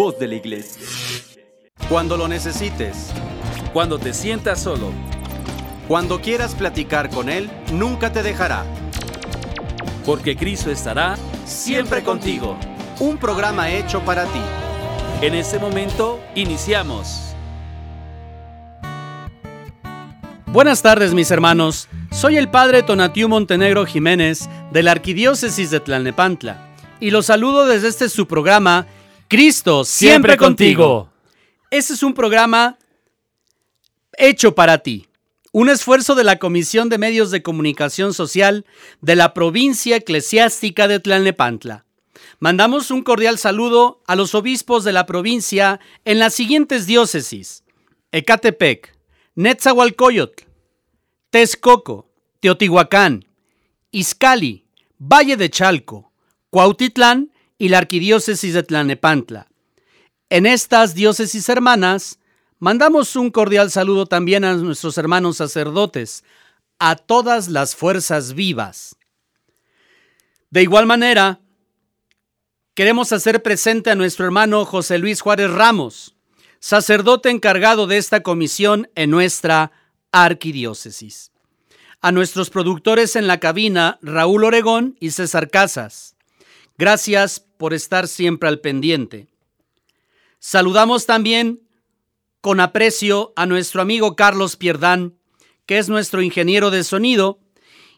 voz de la iglesia. Cuando lo necesites, Cuando te sientas solo, cuando quieras platicar con Él, nunca te dejará. porque Cristo estará siempre contigo. Un programa hecho para ti. En este momento, iniciamos. Buenas tardes mis hermanos, soy el padre Tonatiu Montenegro Jiménez de la Arquidiócesis de Tlalnepantla y los saludo desde este su programa Cristo siempre, contigo. Este es un programa hecho para ti, un esfuerzo de la Comisión de Medios de Comunicación Social de la provincia eclesiástica de Tlalnepantla. Mandamos un cordial saludo a los obispos de la provincia en las siguientes diócesis: Ecatepec, Netzahualcoyotl, Texcoco, Teotihuacán, Izcali, Valle de Chalco, Cuautitlán y la Arquidiócesis de Tlalnepantla. En estas diócesis hermanas, mandamos un cordial saludo también a nuestros hermanos sacerdotes, a todas las fuerzas vivas. De igual manera, queremos hacer presente a nuestro hermano José Luis Juárez Ramos, sacerdote encargado de esta comisión en nuestra arquidiócesis. A nuestros productores en la cabina, Raúl Oregón y César Casas. Gracias por estar siempre al pendiente. Saludamos también con aprecio a nuestro amigo Carlos Pierdán, que es nuestro ingeniero de sonido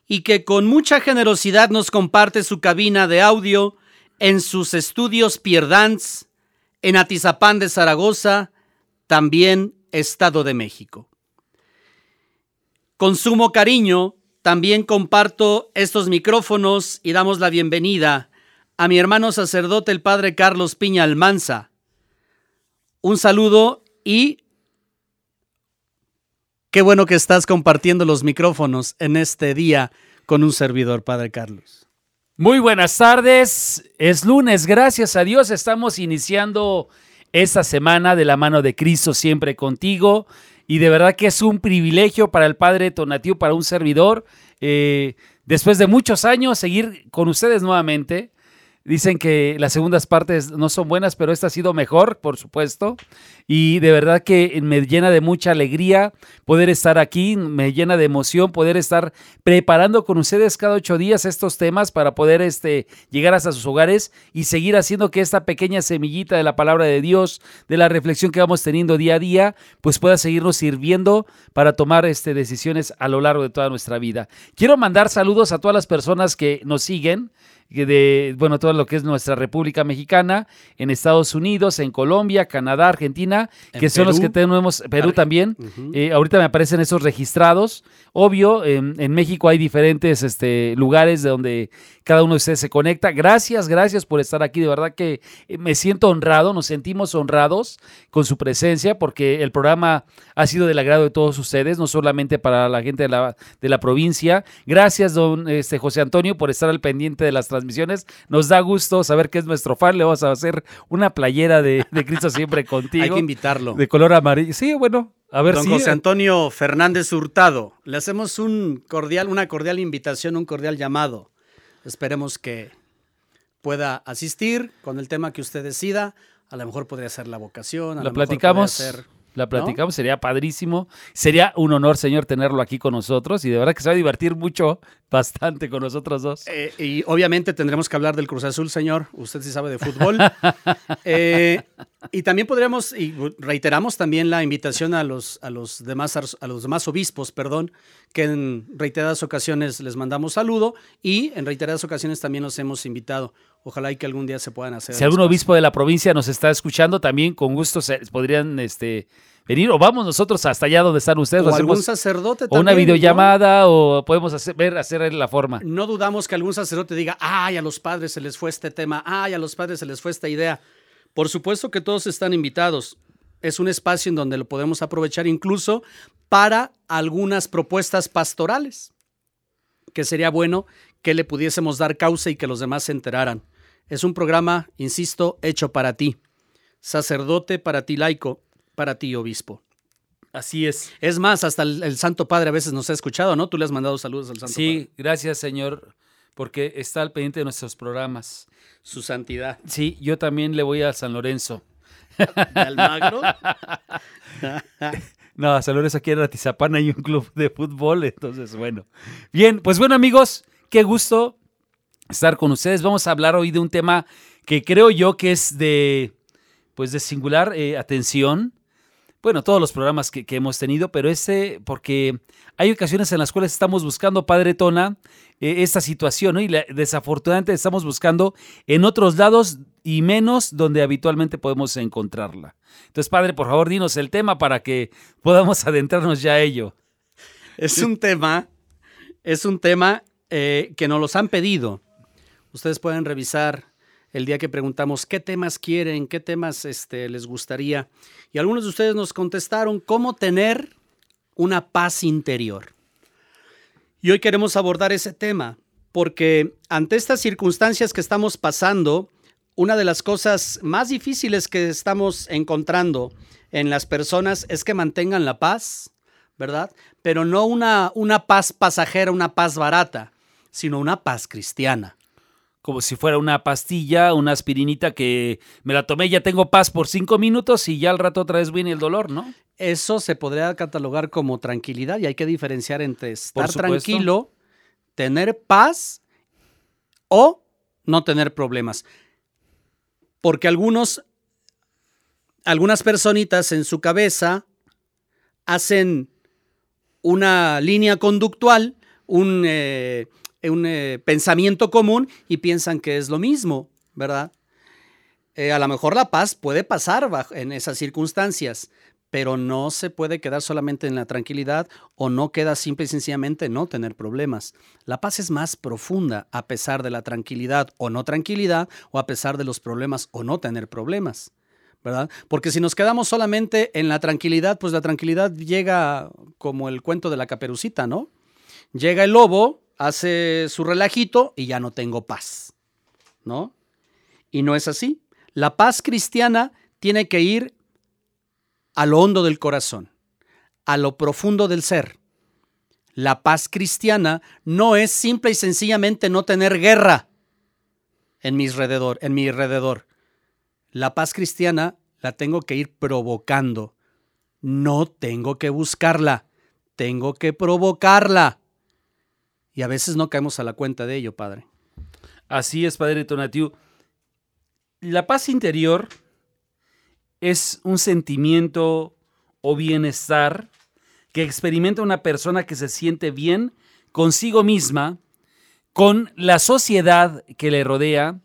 y que con mucha generosidad nos comparte su cabina de audio en sus estudios Pierdans en Atizapán de Zaragoza, también Estado de México. Con sumo cariño, también comparto estos micrófonos y damos la bienvenida a mi hermano sacerdote, el padre Carlos Piña Almanza. Un saludo y qué bueno que estás compartiendo los micrófonos en este día con un servidor, padre Carlos. Muy buenas tardes, es lunes, gracias a Dios estamos iniciando esta semana de la mano de Cristo siempre contigo y de verdad que es un privilegio para el Padre Tonatiu, para un servidor, eh, después de muchos años seguir con ustedes nuevamente. Dicen que las segundas partes no son buenas, pero esta ha sido mejor, por supuesto. Y de verdad que me llena de mucha alegría poder estar aquí, me llena de emoción poder estar preparando con ustedes cada ocho días estos temas para poder este, llegar hasta sus hogares y seguir haciendo que esta pequeña semillita de la palabra de Dios, de la reflexión que vamos teniendo día a día, pues pueda seguirnos sirviendo para tomar este, decisiones a lo largo de toda nuestra vida. Quiero mandar saludos a todas las personas que nos siguen de, bueno, todo lo que es nuestra República Mexicana, en Estados Unidos, en Colombia, Canadá, Argentina, En que son los que tenemos, Perú Ar- también. Eh, ahorita me aparecen esos registrados. Obvio, en, en México hay diferentes este, lugares de donde cada uno de ustedes se conecta. Gracias, gracias por estar aquí. De verdad que eh, me siento honrado, nos sentimos honrados con su presencia porque el programa ha sido del agrado de todos ustedes, no solamente para la gente de la, de la provincia. Gracias, don este, José Antonio, por estar al pendiente de las transmisiones. Nos da gusto saber que es nuestro fan. Le vamos a hacer una playera de, de Cristo siempre contigo. Invitarlo. De color amarillo. Sí, bueno, a ver Don si. José Antonio Fernández Hurtado, le hacemos un cordial, una cordial invitación, un cordial llamado. Esperemos que pueda asistir con el tema que usted decida. A lo mejor podría ser la vocación. A lo mejor platicamos. podría ser- La platicamos, sería padrísimo. Sería un honor, señor, tenerlo aquí con nosotros y de verdad que se va a divertir mucho, bastante con nosotros dos. Eh, y obviamente tendremos que hablar del Cruz Azul, señor. Usted sí sabe de fútbol. Eh, y también podríamos, y reiteramos también la invitación a los, a los, demás, a los demás obispos, perdón, que en reiteradas ocasiones les mandamos saludo y en reiteradas ocasiones también los hemos invitado. Ojalá y que algún día se puedan hacer. Si algún obispo de la provincia nos está escuchando, también con gusto se- podrían este, venir o vamos nosotros hasta allá donde están ustedes. O algún sacerdote o una también, ¿no? videollamada o podemos hacer, ver, hacer la forma. No dudamos que algún sacerdote diga, ay, a los padres se les fue este tema, ay, a los padres se les fue esta idea. Por supuesto que todos están invitados. Es un espacio en donde lo podemos aprovechar incluso para algunas propuestas pastorales, que sería bueno que le pudiésemos dar causa y que los demás se enteraran. Es un programa, insisto, hecho para ti, sacerdote para ti laico, para ti obispo. Así es. Es más, hasta el, el Santo Padre a veces nos ha escuchado, ¿no? Tú le has mandado saludos al Santo Padre. Sí, gracias, señor, porque está al pendiente de nuestros programas. Su santidad. Sí, yo también le voy a San Lorenzo. ¿De Almagro? No, San Lorenzo aquí en Atizapán hay un club de fútbol, entonces bueno. Bien, pues bueno amigos, qué gusto estar con ustedes. Vamos a hablar hoy de un tema que creo yo que es de, pues de singular eh, atención. Bueno, todos los programas que, hemos tenido, pero este, porque hay ocasiones en las cuales estamos buscando, Padre Tona, eh, esta situación, ¿no? Y desafortunadamente estamos buscando en otros lados y menos donde habitualmente podemos encontrarla. Entonces, Padre, por favor, dinos el tema para que podamos adentrarnos ya a ello. Es un tema, es un tema eh, que nos los han pedido. Ustedes pueden revisar el día que preguntamos qué temas quieren, qué temas este, les gustaría. Y algunos de ustedes nos contestaron cómo tener una paz interior. Y hoy queremos abordar ese tema porque ante estas circunstancias que estamos pasando, una de las cosas más difíciles que estamos encontrando en las personas es que mantengan la paz, ¿verdad? Pero no una, una paz pasajera, una paz barata, sino una paz cristiana. Como si fuera una pastilla, una aspirinita que me la tomé, ya tengo paz por cinco minutos y ya al rato otra vez viene el dolor, ¿no? Eso se podría catalogar como tranquilidad y hay que diferenciar entre estar tranquilo, tener paz o no tener problemas. Porque algunos, algunas personitas en su cabeza hacen una línea conductual, un, eh, un, eh, pensamiento común y piensan que es lo mismo, ¿verdad? Eh, a lo mejor la paz puede pasar en esas circunstancias, pero no se puede quedar solamente en la tranquilidad o no queda simple y sencillamente no tener problemas. La paz es más profunda a pesar de la tranquilidad o no tranquilidad o a pesar de los problemas o no tener problemas. ¿verdad? Porque si nos quedamos solamente en la tranquilidad, pues la tranquilidad llega como el cuento de la caperucita, ¿no? Llega el lobo, hace su relajito y ya no tengo paz, ¿no? Y no es así. La paz cristiana tiene que ir a lo hondo del corazón, a lo profundo del ser. La paz cristiana no es simple y sencillamente no tener guerra en mi alrededor, en mi alrededor. La paz cristiana la tengo que ir provocando. No tengo que buscarla, tengo que provocarla. Y a veces no caemos a la cuenta de ello, Padre. Así es, Padre Tonatiu. La paz interior es un sentimiento o bienestar que experimenta una persona que se siente bien consigo misma, con la sociedad que le rodea,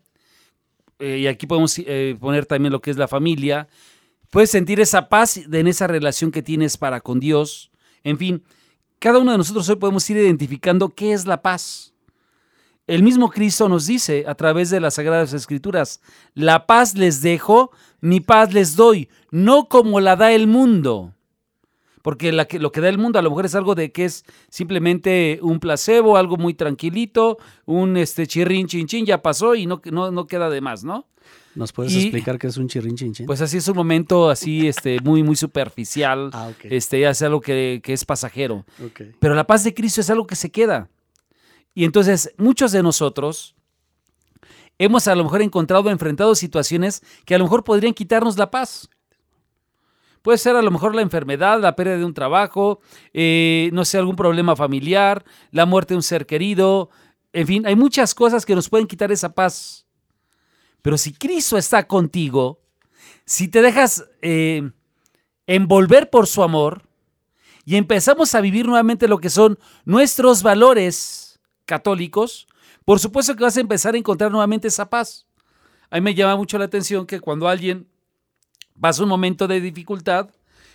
eh, y aquí podemos eh, poner también lo que es la familia, puedes sentir esa paz en esa relación que tienes para con Dios. En fin, cada uno de nosotros hoy podemos ir identificando qué es la paz. El mismo Cristo nos dice a través de las Sagradas Escrituras, la paz les dejo, mi paz les doy, no como la da el mundo. Porque la que- lo que da el mundo a lo mejor es algo de que es simplemente un placebo, algo muy tranquilito, un este chirrín chin chin, ya pasó y no, no, no queda de más, ¿no? ¿Nos puedes Y- explicar qué es un chirrin chin chin? Pues así es un momento así este, muy, muy superficial, ah, ok. este, es algo que, que es pasajero. Pero la paz de Cristo es algo que se queda. Y entonces muchos de nosotros hemos a lo mejor encontrado, enfrentado situaciones que a lo mejor podrían quitarnos la paz. Puede ser a lo mejor la enfermedad, la pérdida de un trabajo, eh, no sé, algún problema familiar, la muerte de un ser querido. En fin, hay muchas cosas que nos pueden quitar esa paz. Pero si Cristo está contigo, si te dejas eh, envolver por su amor, y empezamos a vivir nuevamente lo que son nuestros valores católicos, por supuesto que vas a empezar a encontrar nuevamente esa paz. A mí me llama mucho la atención que cuando alguien pasa un momento de dificultad,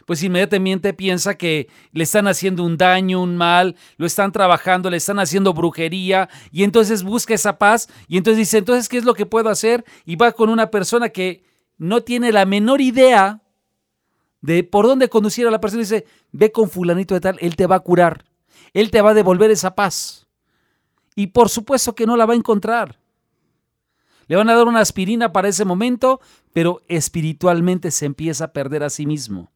pues inmediatamente piensa que le están haciendo un daño, un mal, lo están trabajando, le están haciendo brujería, y entonces busca esa paz, y entonces dice, entonces, ¿qué es lo que puedo hacer? Y va con una persona que no tiene la menor idea de por dónde conducir a la persona y dice, ve con fulanito de tal, él te va a curar, él te va a devolver esa paz. Y por supuesto que no la va a encontrar. Le van a dar una aspirina para ese momento, pero espiritualmente se empieza a perder a sí mismo.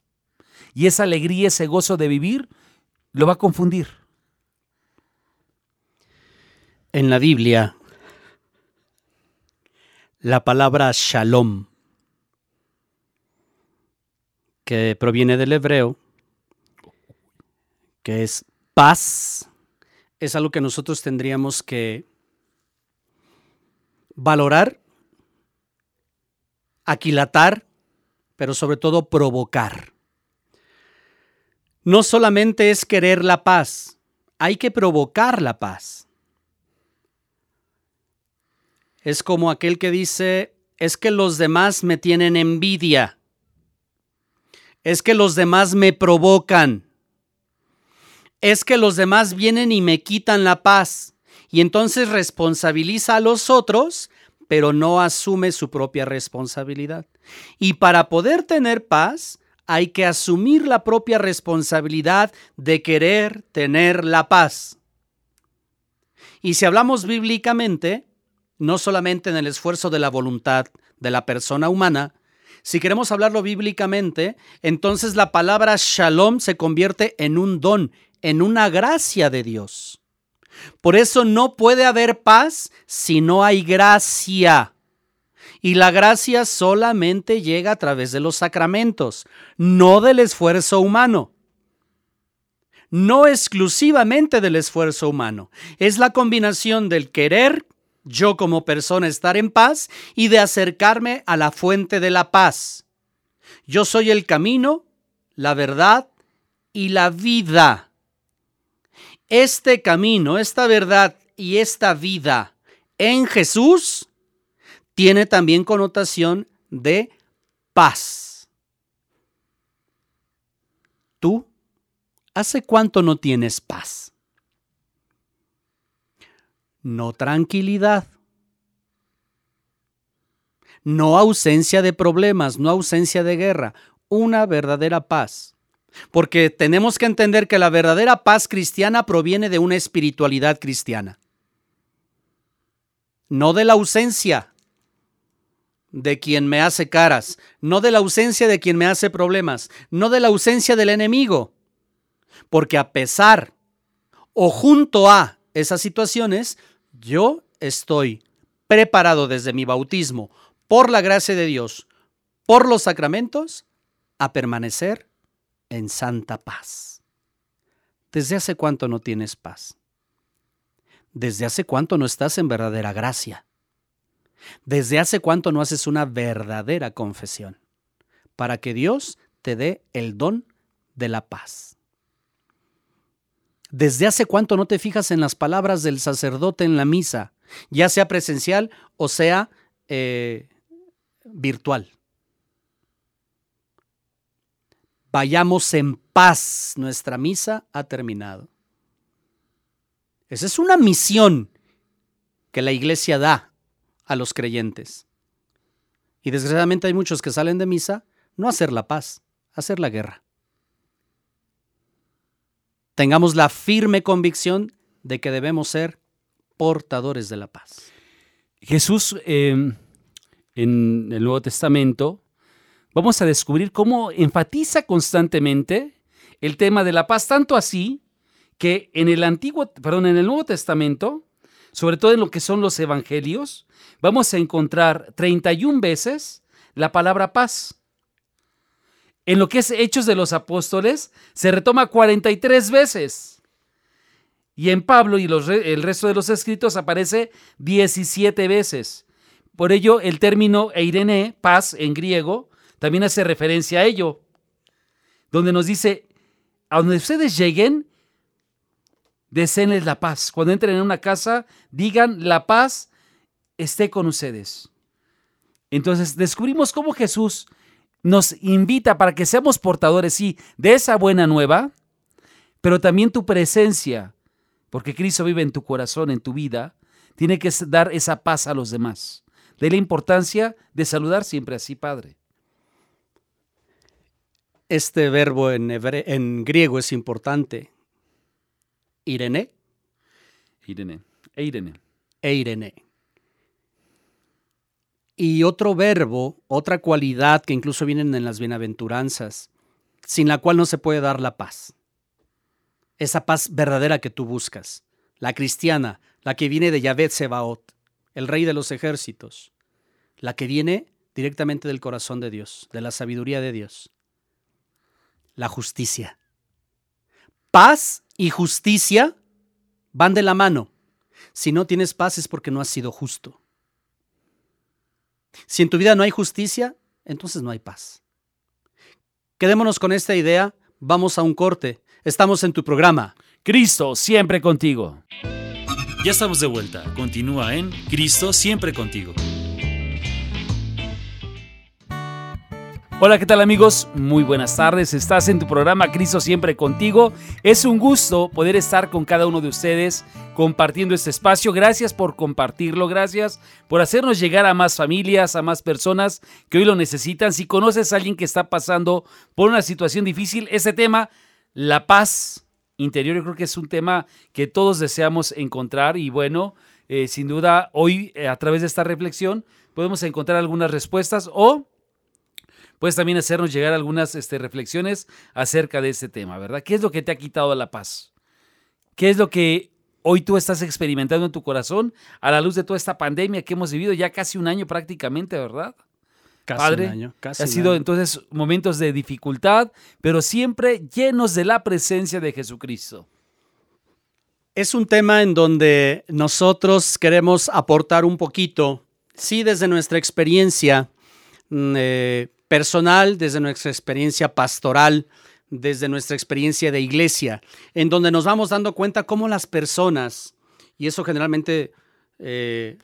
Y esa alegría, ese gozo de vivir, lo va a confundir. En la Biblia, la palabra shalom que proviene del hebreo, que es paz, es algo que nosotros tendríamos que valorar, aquilatar, pero sobre todo provocar. No solamente es querer la paz, hay que provocar la paz. Es como aquel que dice, es que los demás me tienen envidia, es que los demás me provocan, es que los demás vienen y me quitan la paz y entonces responsabiliza a los otros, pero no asume su propia responsabilidad. Y para poder tener paz, hay que asumir la propia responsabilidad de querer tener la paz. Y si hablamos bíblicamente, no solamente en el esfuerzo de la voluntad de la persona humana, si queremos hablarlo bíblicamente, entonces la palabra shalom se convierte en un don, en una gracia de Dios. Por eso no puede haber paz si no hay gracia. Y la gracia solamente llega a través de los sacramentos, no del esfuerzo humano. No exclusivamente del esfuerzo humano. Es la combinación del querer, yo como persona estar en paz, y de acercarme a la fuente de la paz. Yo soy el camino, la verdad y la vida este camino, esta verdad y esta vida en Jesús tiene también connotación de paz. ¿Tú hace cuánto no tienes paz? No tranquilidad. No ausencia de problemas, no ausencia de guerra, una verdadera paz. Porque tenemos que entender que la verdadera paz cristiana proviene de una espiritualidad cristiana. No de la ausencia de quien me hace caras, no de la ausencia de quien me hace problemas, no de la ausencia del enemigo. Porque a pesar o junto a esas situaciones, yo estoy preparado desde mi bautismo, por la gracia de Dios, por los sacramentos, a permanecer en santa paz. ¿Desde hace cuánto no tienes paz? ¿Desde hace cuánto no estás en verdadera gracia? ¿Desde hace cuánto no haces una verdadera confesión? Para que Dios te dé el don de la paz. ¿Desde hace cuánto no te fijas en las palabras del sacerdote en la misa, ya sea presencial o sea eh, virtual? Vayamos en paz, nuestra misa ha terminado. Esa es una misión que la iglesia da a los creyentes. Y desgraciadamente hay muchos que salen de misa no a hacer la paz, a hacer la guerra. Tengamos la firme convicción de que debemos ser portadores de la paz. Jesús em, en el Nuevo Testamento vamos a descubrir cómo enfatiza constantemente el tema de la paz, tanto así que en el antiguo, perdón, en el Nuevo Testamento, sobre todo en lo que son los evangelios, vamos a encontrar 31 veces la palabra paz. En lo que es Hechos de los Apóstoles, se retoma 43 veces. Y en Pablo y el resto de los escritos aparece 17 veces. Por ello, el término eirene, paz en griego, también hace referencia a ello, donde nos dice, a donde ustedes lleguen, deseenles la paz. Cuando entren en una casa, digan, la paz esté con ustedes. Entonces descubrimos cómo Jesús nos invita para que seamos portadores, sí, de esa buena nueva, pero también tu presencia, porque Cristo vive en tu corazón, en tu vida, tiene que dar esa paz a los demás. De la importancia de saludar siempre así, Padre. Este verbo en, en griego es importante. Irene. Irene. Eirene. Eirene. Y otro verbo, otra cualidad que incluso vienen en las bienaventuranzas, sin la cual no se puede dar la paz. Esa paz verdadera que tú buscas. La cristiana, la que viene de Yahvé Sebaot, el rey de los ejércitos. La que viene directamente del corazón de Dios, de la sabiduría de Dios la justicia. Paz y justicia van de la mano. Si no tienes paz es porque no has sido justo. Si en tu vida no hay justicia, entonces no hay paz. Quedémonos con esta idea, vamos a un corte. Estamos en tu programa. Cristo siempre contigo. Ya estamos de vuelta. Continúa en Cristo siempre contigo. Hola, ¿qué tal amigos? Muy buenas tardes. Estás en tu programa Cristo siempre contigo. Es un gusto poder estar con cada uno de ustedes compartiendo este espacio. Gracias por compartirlo, gracias por hacernos llegar a más familias, a más personas que hoy lo necesitan. Si conoces a alguien que está pasando por una situación difícil, ese tema, la paz interior, yo creo que es un tema que todos deseamos encontrar y bueno, eh, sin duda hoy eh, a través de esta reflexión podemos encontrar algunas respuestas o puedes también hacernos llegar algunas este, reflexiones acerca de este tema, ¿verdad? ¿Qué es lo que te ha quitado la paz? ¿Qué es lo que hoy tú estás experimentando en tu corazón a la luz de toda esta pandemia que hemos vivido ya casi un año prácticamente, ¿verdad? Casi Padre, un año. Casi ha un sido año. entonces momentos de dificultad, pero siempre llenos de la presencia de Jesucristo. Es un tema en donde nosotros queremos aportar un poquito, sí, desde nuestra experiencia mm, eh, personal, desde nuestra experiencia pastoral, desde nuestra experiencia de iglesia, en donde nos vamos dando cuenta cómo las personas, y eso generalmente eh,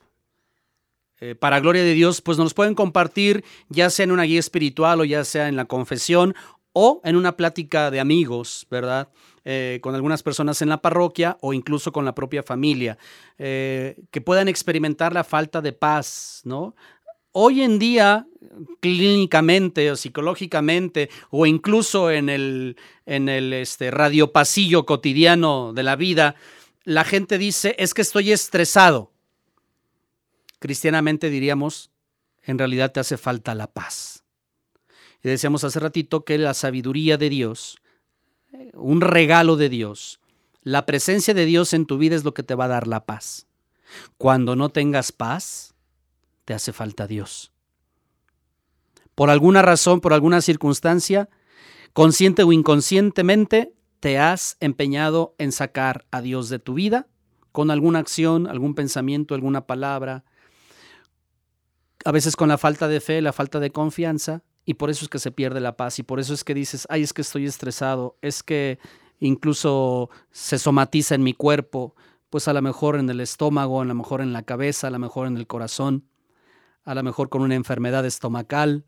eh, para gloria de Dios, pues nos pueden compartir ya sea en una guía espiritual o ya sea en la confesión o en una plática de amigos, ¿verdad? Eh, con algunas personas en la parroquia o incluso con la propia familia, que puedan experimentar la falta de paz, ¿no? Hoy en día, clínicamente o psicológicamente, o incluso en el, en el este, radiopasillo cotidiano de la vida, la gente dice, es que estoy estresado. Cristianamente diríamos, en realidad te hace falta la paz. Y decíamos hace ratito que la sabiduría de Dios, eh, un regalo de Dios, la presencia de Dios en tu vida es lo que te va a dar la paz. Cuando no tengas paz, te hace falta Dios. Por alguna razón, por alguna circunstancia, consciente o inconscientemente, te has empeñado en sacar a Dios de tu vida con alguna acción, algún pensamiento, alguna palabra, a veces con la falta de fe, la falta de confianza, y por eso es que se pierde la paz, y por eso es que dices, ay, es que estoy estresado, es que incluso se somatiza en mi cuerpo, pues a lo mejor en el estómago, a lo mejor en la cabeza, a lo mejor en el corazón, a lo mejor con una enfermedad estomacal,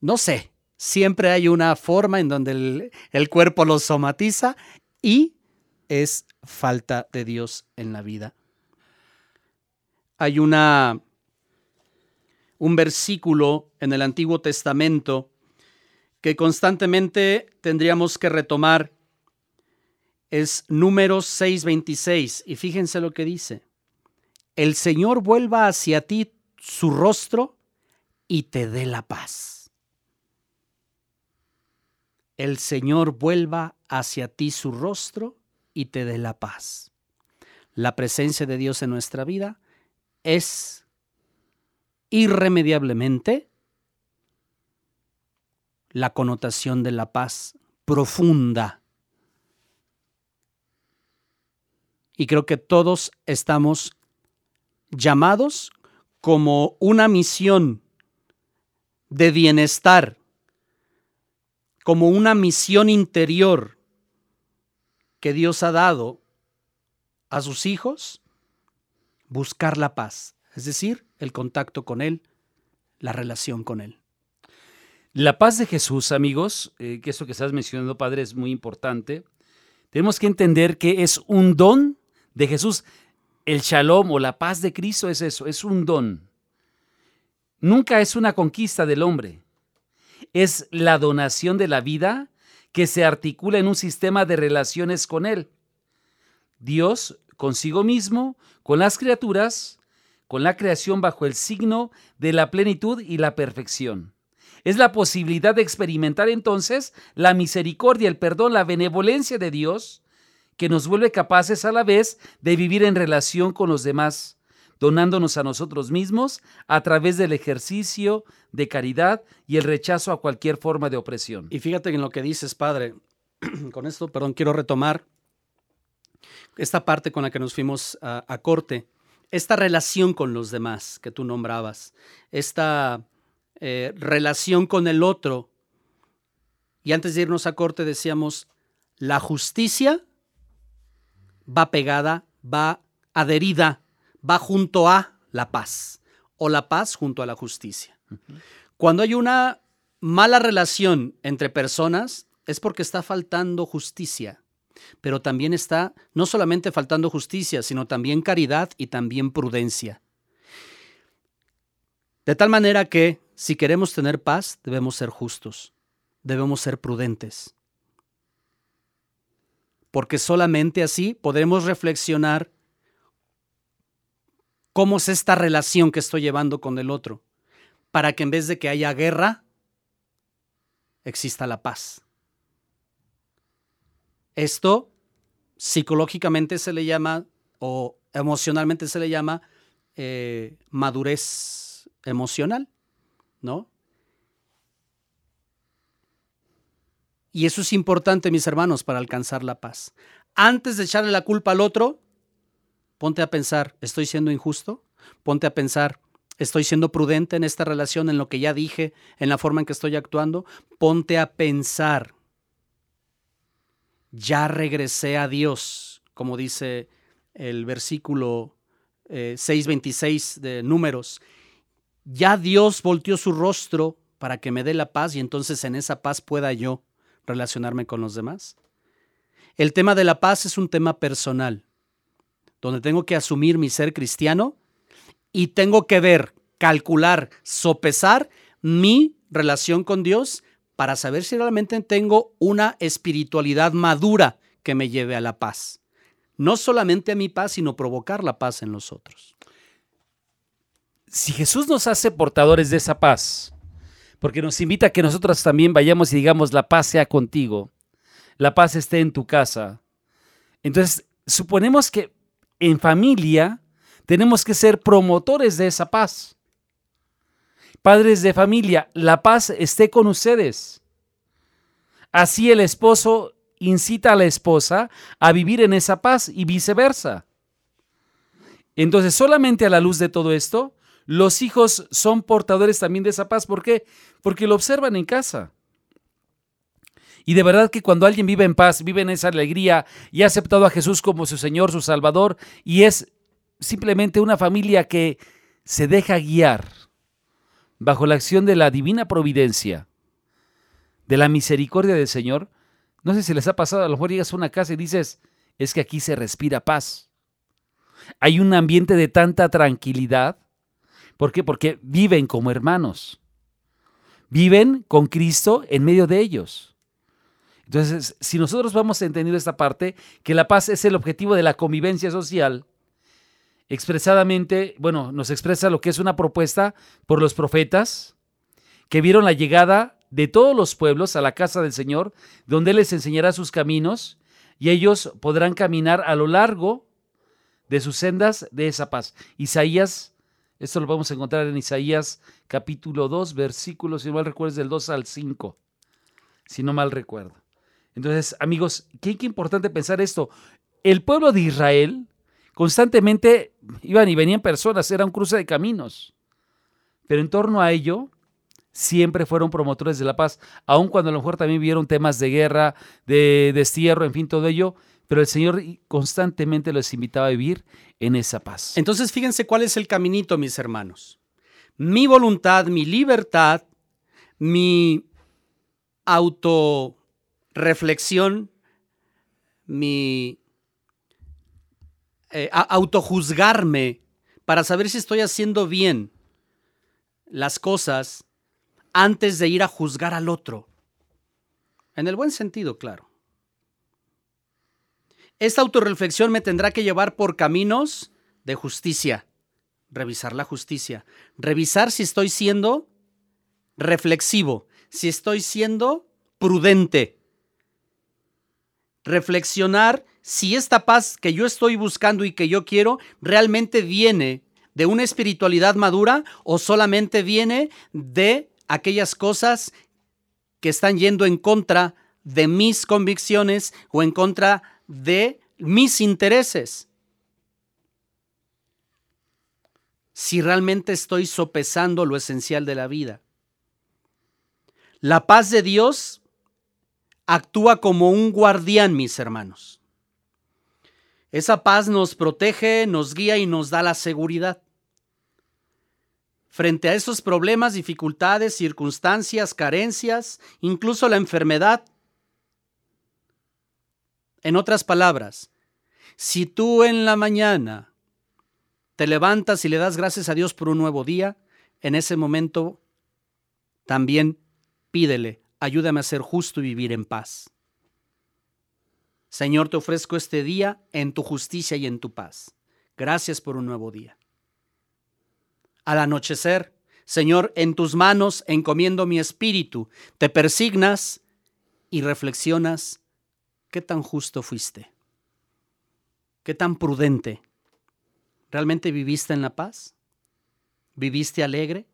no sé, siempre hay una forma en donde el, cuerpo lo somatiza y es falta de Dios en la vida. Hay una un versículo en el Antiguo Testamento que constantemente tendríamos que retomar. Es Números 6:26 y fíjense lo que dice. El Señor vuelva hacia ti su rostro y te dé la paz. El Señor vuelva hacia ti su rostro y te dé la paz. La presencia de Dios en nuestra vida es irremediablemente la connotación de la paz profunda. Y creo que todos estamos llamados como una misión de bienestar, como una misión interior que Dios ha dado a sus hijos, buscar la paz, es decir, el contacto con Él, la relación con Él. La paz de Jesús, amigos, eh, que eso que estás mencionando, Padre, es muy importante. Tenemos que entender que es un don de Jesús. El shalom o la paz de Cristo es eso, es un don. Nunca es una conquista del hombre. Es la donación de la vida que se articula en un sistema de relaciones con Él. Dios consigo mismo, con las criaturas, con la creación bajo el signo de la plenitud y la perfección. Es la posibilidad de experimentar entonces la misericordia, el perdón, la benevolencia de Dios, que nos vuelve capaces a la vez de vivir en relación con los demás, donándonos a nosotros mismos a través del ejercicio de caridad y el rechazo a cualquier forma de opresión. Y fíjate en lo que dices, Padre. con esto, perdón, quiero retomar esta parte con la que nos fuimos a, corte. Esta relación con los demás que tú nombrabas. Esta eh, relación con el otro. Y antes de irnos a corte decíamos, la justicia va pegada, va adherida, va junto a la paz o la paz junto a la justicia. Cuando hay una mala relación entre personas es porque está faltando justicia, pero también está no solamente faltando justicia, sino también caridad y también prudencia. De tal manera que si queremos tener paz, debemos ser justos, debemos ser prudentes. Porque solamente así podremos reflexionar cómo es esta relación que estoy llevando con el otro, para que en vez de que haya guerra, exista la paz. Esto psicológicamente se le llama, o emocionalmente se le llama, eh, madurez emocional. ¿no? Y eso es importante, mis hermanos, para alcanzar la paz. Antes de echarle la culpa al otro, ponte a pensar, ¿estoy siendo injusto? Ponte a pensar, ¿estoy siendo prudente en esta relación, en lo que ya dije, en la forma en que estoy actuando? Ponte a pensar, ya regresé a Dios, como dice el versículo 6.26 eh, de números ya Dios volteó su rostro para que me dé la paz y entonces en esa paz pueda yo relacionarme con los demás. El tema de la paz es un tema personal, donde tengo que asumir mi ser cristiano y tengo que ver, calcular, sopesar mi relación con Dios para saber si realmente tengo una espiritualidad madura que me lleve a la paz. No solamente a mi paz, sino provocar la paz en los otros si Jesús nos hace portadores de esa paz, porque nos invita a que nosotros también vayamos y digamos, la paz sea contigo, la paz esté en tu casa. Entonces, suponemos que en familia tenemos que ser promotores de esa paz. Padres de familia, la paz esté con ustedes. Así el esposo incita a la esposa a vivir en esa paz y viceversa. Entonces, solamente a la luz de todo esto, los hijos son portadores también de esa paz. ¿Por qué? Porque lo observan en casa. Y de verdad que cuando alguien vive en paz, vive en esa alegría y ha aceptado a Jesús como su Señor, su Salvador, y es simplemente una familia que se deja guiar bajo la acción de la divina providencia, de la misericordia del Señor, no sé si les ha pasado, a lo mejor llegas a una casa y dices, es que aquí se respira paz. Hay un ambiente de tanta tranquilidad ¿Por qué? Porque viven como hermanos. Viven con Cristo en medio de ellos. Entonces, si nosotros vamos a entender esta parte, que la paz es el objetivo de la convivencia social, expresadamente, bueno, nos expresa lo que es una propuesta por los profetas que vieron la llegada de todos los pueblos a la casa del Señor, donde Él les enseñará sus caminos y ellos podrán caminar a lo largo de sus sendas de esa paz. Isaías esto lo vamos a encontrar en Isaías capítulo 2, versículos, si no mal recuerdo, del 2 al 5. Si no mal recuerdo. Entonces, amigos, qué, qué importante pensar esto. El pueblo de Israel constantemente iban y venían personas, era un cruce de caminos. Pero en torno a ello, siempre fueron promotores de la paz, aun cuando a lo mejor también vieron temas de guerra, de destierro, en fin, todo ello, pero el Señor constantemente los invitaba a vivir en esa paz. Entonces fíjense cuál es el caminito, mis hermanos. Mi voluntad, mi libertad, mi autorreflexión, mi eh, autojuzgarme para saber si estoy haciendo bien las cosas antes de ir a juzgar al otro. En el buen sentido, claro. Esta autorreflexión me tendrá que llevar por caminos de justicia. Revisar la justicia. Revisar si estoy siendo reflexivo, si estoy siendo prudente. Reflexionar si esta paz que yo estoy buscando y que yo quiero realmente viene de una espiritualidad madura o solamente viene de aquellas cosas que están yendo en contra de mis convicciones o en contra de mis intereses. Si realmente estoy sopesando lo esencial de la vida. La paz de Dios actúa como un guardián, mis hermanos. Esa paz nos protege, nos guía y nos da la seguridad. Frente a esos problemas, dificultades, circunstancias, carencias, incluso la enfermedad. En otras palabras, si tú en la mañana te levantas y le das gracias a Dios por un nuevo día, en ese momento también pídele, ayúdame a ser justo y vivir en paz. Señor, te ofrezco este día en tu justicia y en tu paz. Gracias por un nuevo día. Al anochecer, Señor, en tus manos encomiendo mi espíritu. Te persignas y reflexionas qué tan justo fuiste, qué tan prudente. ¿Realmente viviste en la paz? ¿Viviste alegre?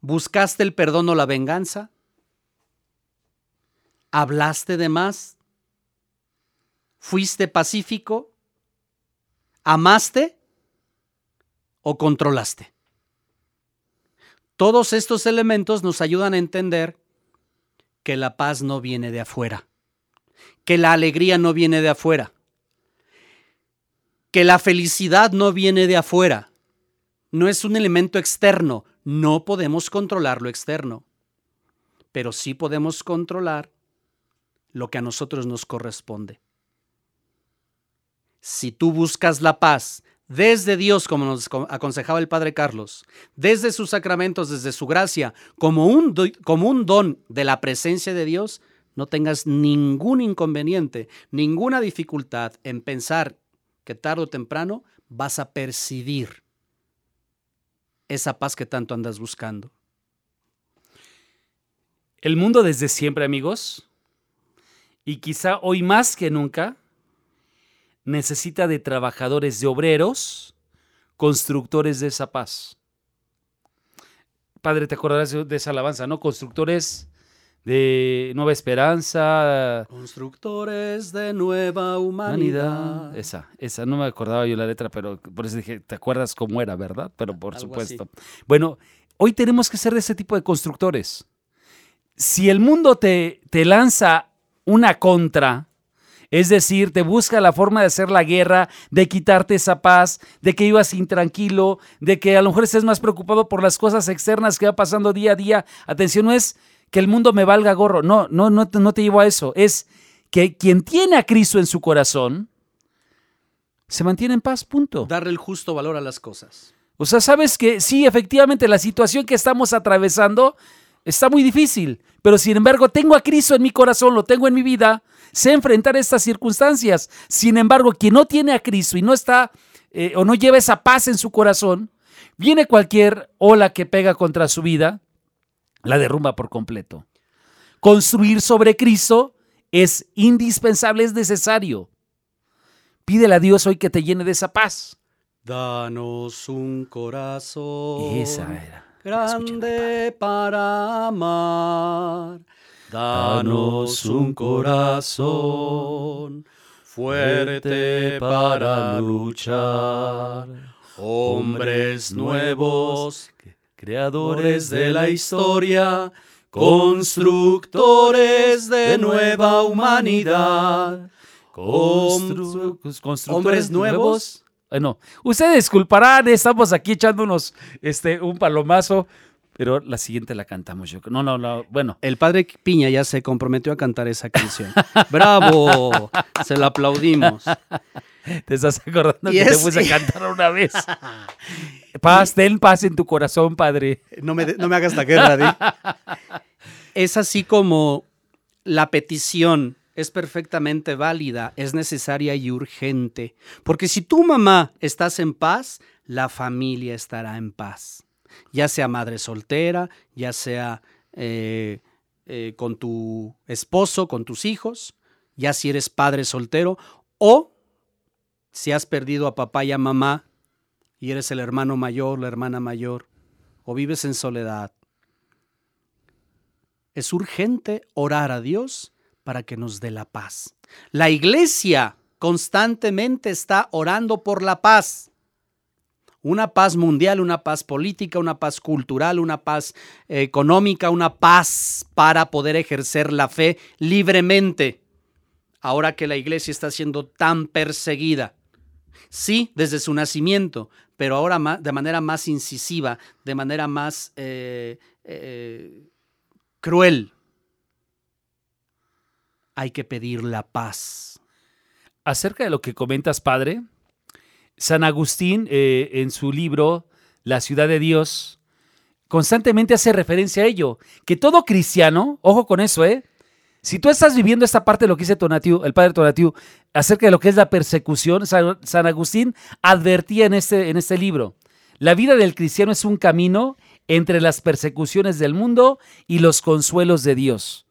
¿Buscaste el perdón o la venganza? ¿Hablaste de más? ¿Fuiste pacífico? ¿Amaste o controlaste? Todos estos elementos nos ayudan a entender que la paz no viene de afuera, que la alegría no viene de afuera, que la felicidad no viene de afuera, no es un elemento externo, no podemos controlar lo externo, pero sí podemos controlar lo que a nosotros nos corresponde. Si tú buscas la paz desde Dios, como nos aconsejaba el Padre Carlos, desde sus sacramentos, desde su gracia, como un, como un don de la presencia de Dios, no tengas ningún inconveniente, ninguna dificultad en pensar que tarde o temprano vas a percibir esa paz que tanto andas buscando. El mundo desde siempre, amigos, y quizá hoy más que nunca, necesita de trabajadores, de obreros, constructores de esa paz. Padre, te acordarás de esa alabanza, ¿no? Constructores de Nueva Esperanza. Constructores de Nueva Humanidad. Esa, esa, no me acordaba yo la letra, pero por eso dije, ¿te acuerdas cómo era, verdad? Pero por supuesto. Bueno, hoy tenemos que ser de ese tipo de constructores. Si el mundo te, te lanza una contra, es decir, te busca la forma de hacer la guerra, de quitarte esa paz, de que ibas intranquilo, de que a lo mejor estés más preocupado por las cosas externas que va pasando día a día. Atención, no es que el mundo me valga gorro. No, no, no, no te llevo a eso. Es que quien tiene a Cristo en su corazón se mantiene en paz, punto. Darle el justo valor a las cosas. O sea, sabes que sí, efectivamente, la situación que estamos atravesando está muy difícil, pero sin embargo tengo a Cristo en mi corazón, lo tengo en mi vida, sé enfrentar estas circunstancias. Sin embargo, quien no tiene a Cristo y no está eh, o no lleva esa paz en su corazón, viene cualquier ola que pega contra su vida la derrumba por completo. Construir sobre Cristo es indispensable, es necesario. Pídele a Dios hoy que te llene de esa paz. Danos un corazón. Esa era. Grande para amar. Danos un corazón fuerte para luchar. Hombres nuevos creadores de la historia, constructores de nueva humanidad, hombres nuevos. Bueno, ustedes disculparán, estamos aquí echándonos este, un palomazo. Pero la siguiente la cantamos yo. No, no, no. Bueno. El padre Piña ya se comprometió a cantar esa canción. ¡Bravo! Se la aplaudimos. Te estás acordando que te puse a cantar una vez. Paz, ten paz en tu corazón, Padre. No me, no me hagas la guerra, Es así como la petición es perfectamente válida, es necesaria y urgente. Porque si tu mamá estás en paz, la familia estará en paz. Ya sea madre soltera, ya sea eh, eh, con tu esposo, con tus hijos, ya si eres padre soltero, o si has perdido a papá y a mamá y eres el hermano mayor, la hermana mayor, o vives en soledad. Es urgente orar a Dios para que nos dé la paz. La iglesia constantemente está orando por la paz. Una paz mundial, una paz política, una paz cultural, una paz eh, económica, una paz para poder ejercer la fe libremente. Ahora que la iglesia está siendo tan perseguida. Sí, desde su nacimiento, pero ahora de manera más incisiva, de manera más eh, eh, cruel. Hay que pedir la paz. Acerca de lo que comentas, Padre, San Agustín, eh, en su libro La ciudad de Dios, constantemente hace referencia a ello, que todo cristiano, ojo con eso, ¿eh? Si tú estás viviendo esta parte de lo que dice Tonatiu, el padre Tonatiu, acerca de lo que es la persecución, San, Agustín advertía en este, en este libro, la vida del cristiano es un camino entre las persecuciones del mundo y los consuelos de Dios.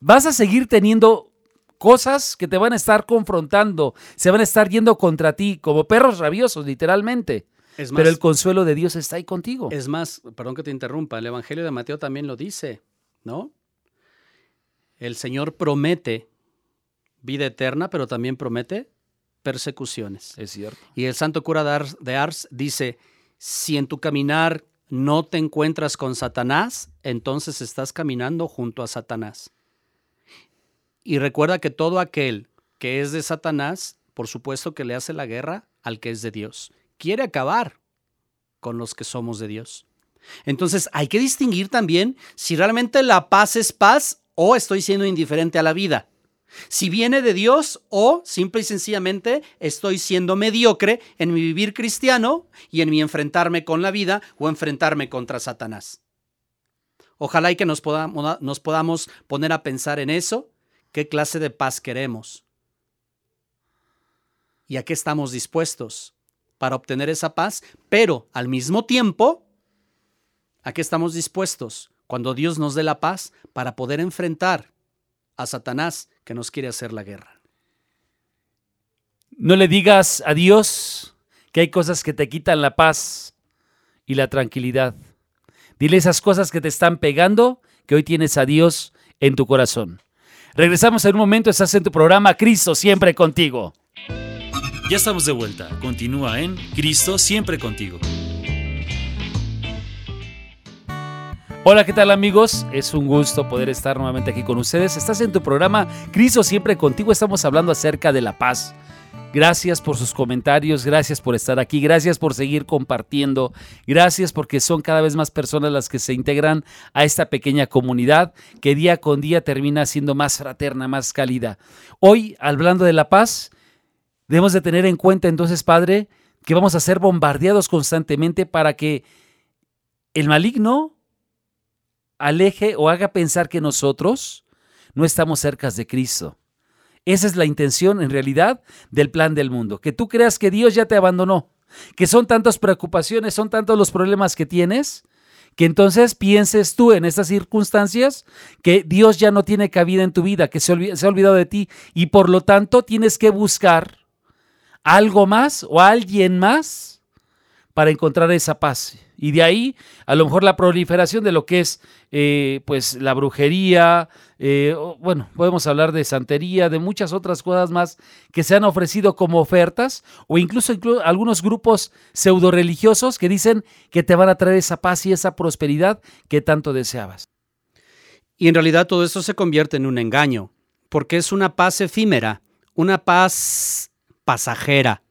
Vas a seguir teniendo cosas que te van a estar confrontando, se van a estar yendo contra ti como perros rabiosos, literalmente. Pero el consuelo de Dios está ahí contigo. Es más, perdón que te interrumpa, el Evangelio de Mateo también lo dice, ¿no? El Señor promete vida eterna, pero también promete persecuciones. Es cierto. Y el santo cura de Ars dice, si en tu caminar no te encuentras con Satanás, entonces estás caminando junto a Satanás. Y recuerda que todo aquel que es de Satanás, por supuesto que le hace la guerra al que es de Dios. Quiere acabar con los que somos de Dios. Entonces hay que distinguir también si realmente la paz es paz o estoy siendo indiferente a la vida. Si viene de Dios o simple y sencillamente estoy siendo mediocre en mi vivir cristiano y en mi enfrentarme con la vida o enfrentarme contra Satanás. Ojalá y que nos podamos, nos podamos poner a pensar en eso qué clase de paz queremos y a qué estamos dispuestos para obtener esa paz, pero al mismo tiempo, a qué estamos dispuestos cuando Dios nos dé la paz para poder enfrentar a Satanás que nos quiere hacer la guerra. No le digas a Dios que hay cosas que te quitan la paz y la tranquilidad. Dile esas cosas que te están pegando, que hoy tienes a Dios en tu corazón. Regresamos en un momento, estás en tu programa Cristo siempre contigo. Ya estamos de vuelta. Continúa en Cristo siempre contigo. Hola, ¿qué tal amigos? Es un gusto poder estar nuevamente aquí con ustedes. Estás en tu programa Cristo siempre contigo. Estamos hablando acerca de la paz. Gracias por sus comentarios, gracias por estar aquí, gracias por seguir compartiendo, gracias porque son cada vez más personas las que se integran a esta pequeña comunidad que día con día termina siendo más fraterna, más cálida. Hoy, hablando de la paz, debemos de tener en cuenta entonces, Padre, que vamos a ser bombardeados constantemente para que el maligno aleje o haga pensar que nosotros no estamos cerca de Cristo. Esa es la intención en realidad del plan del mundo, que tú creas que Dios ya te abandonó, que son tantas preocupaciones, son tantos los problemas que tienes, que entonces pienses tú en estas circunstancias que Dios ya no tiene cabida en tu vida, que se, ha olvidado de ti y por lo tanto tienes que buscar algo más o alguien más para encontrar esa paz. Y de ahí, a lo mejor la proliferación de lo que es eh, pues la brujería, eh, bueno, podemos hablar de santería, de muchas otras cosas más que se han ofrecido como ofertas, o incluso, incluso algunos grupos pseudo religiosos que dicen que te van a traer esa paz y esa prosperidad que tanto deseabas. Y en realidad todo esto se convierte en un engaño, porque es una paz efímera, una paz pasajera,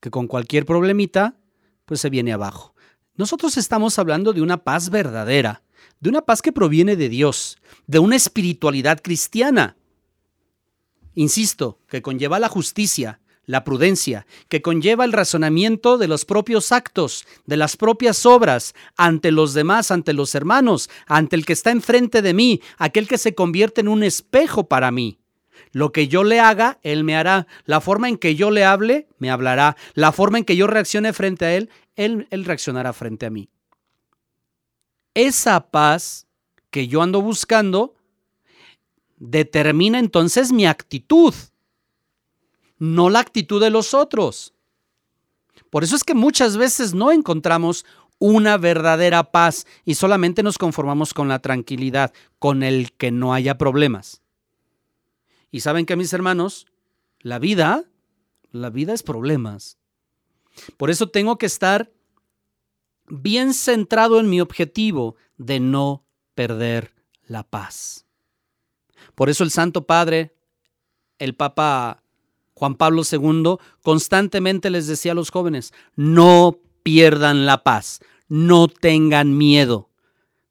que con cualquier problemita, pues se viene abajo. Nosotros estamos hablando de una paz verdadera, de una paz que proviene de Dios, de una espiritualidad cristiana. Insisto, que conlleva la justicia, la prudencia, que conlleva el razonamiento de los propios actos, de las propias obras, ante los demás, ante los hermanos, ante el que está enfrente de mí, aquel que se convierte en un espejo para mí. Lo que yo le haga, Él me hará. La forma en que yo le hable, me hablará. La forma en que yo reaccione frente a Él, reaccionará frente a mí. Esa paz que yo ando buscando determina entonces mi actitud, no la actitud de los otros. Por eso es que muchas veces no encontramos una verdadera paz y solamente nos conformamos con la tranquilidad, con el que no haya problemas. Y saben que mis hermanos, la vida, la vida es problemas. Por eso tengo que estar bien centrado en mi objetivo de no perder la paz. Por eso el Santo Padre, el Papa Juan Pablo II, constantemente les decía a los jóvenes, no pierdan la paz, no tengan miedo.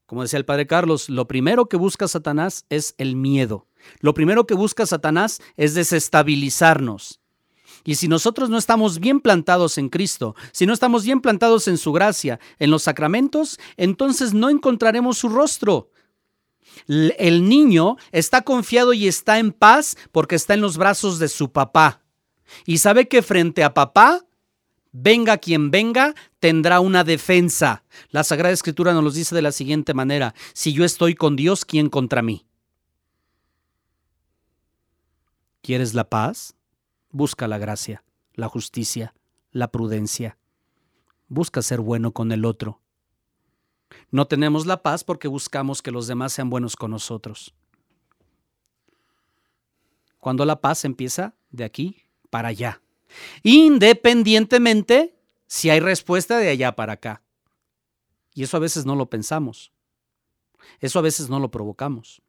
Como decía el Padre Carlos, lo primero que busca Satanás es el miedo. Lo primero que busca Satanás es desestabilizarnos. Y si nosotros no estamos bien plantados en Cristo, si no estamos bien plantados en su gracia, en los sacramentos, entonces no encontraremos su rostro. El niño está confiado y está en paz porque está en los brazos de su papá. Y sabe que frente a papá, venga quien venga, tendrá una defensa. La Sagrada Escritura nos lo dice de la siguiente manera, si yo estoy con Dios, ¿quién contra mí? ¿Quieres la paz? Busca la gracia, la justicia, la prudencia. Busca ser bueno con el otro. No tenemos la paz porque buscamos que los demás sean buenos con nosotros. Cuando la paz empieza de aquí para allá, independientemente si hay respuesta de allá para acá. Y eso a veces no lo pensamos. Eso a veces no lo provocamos.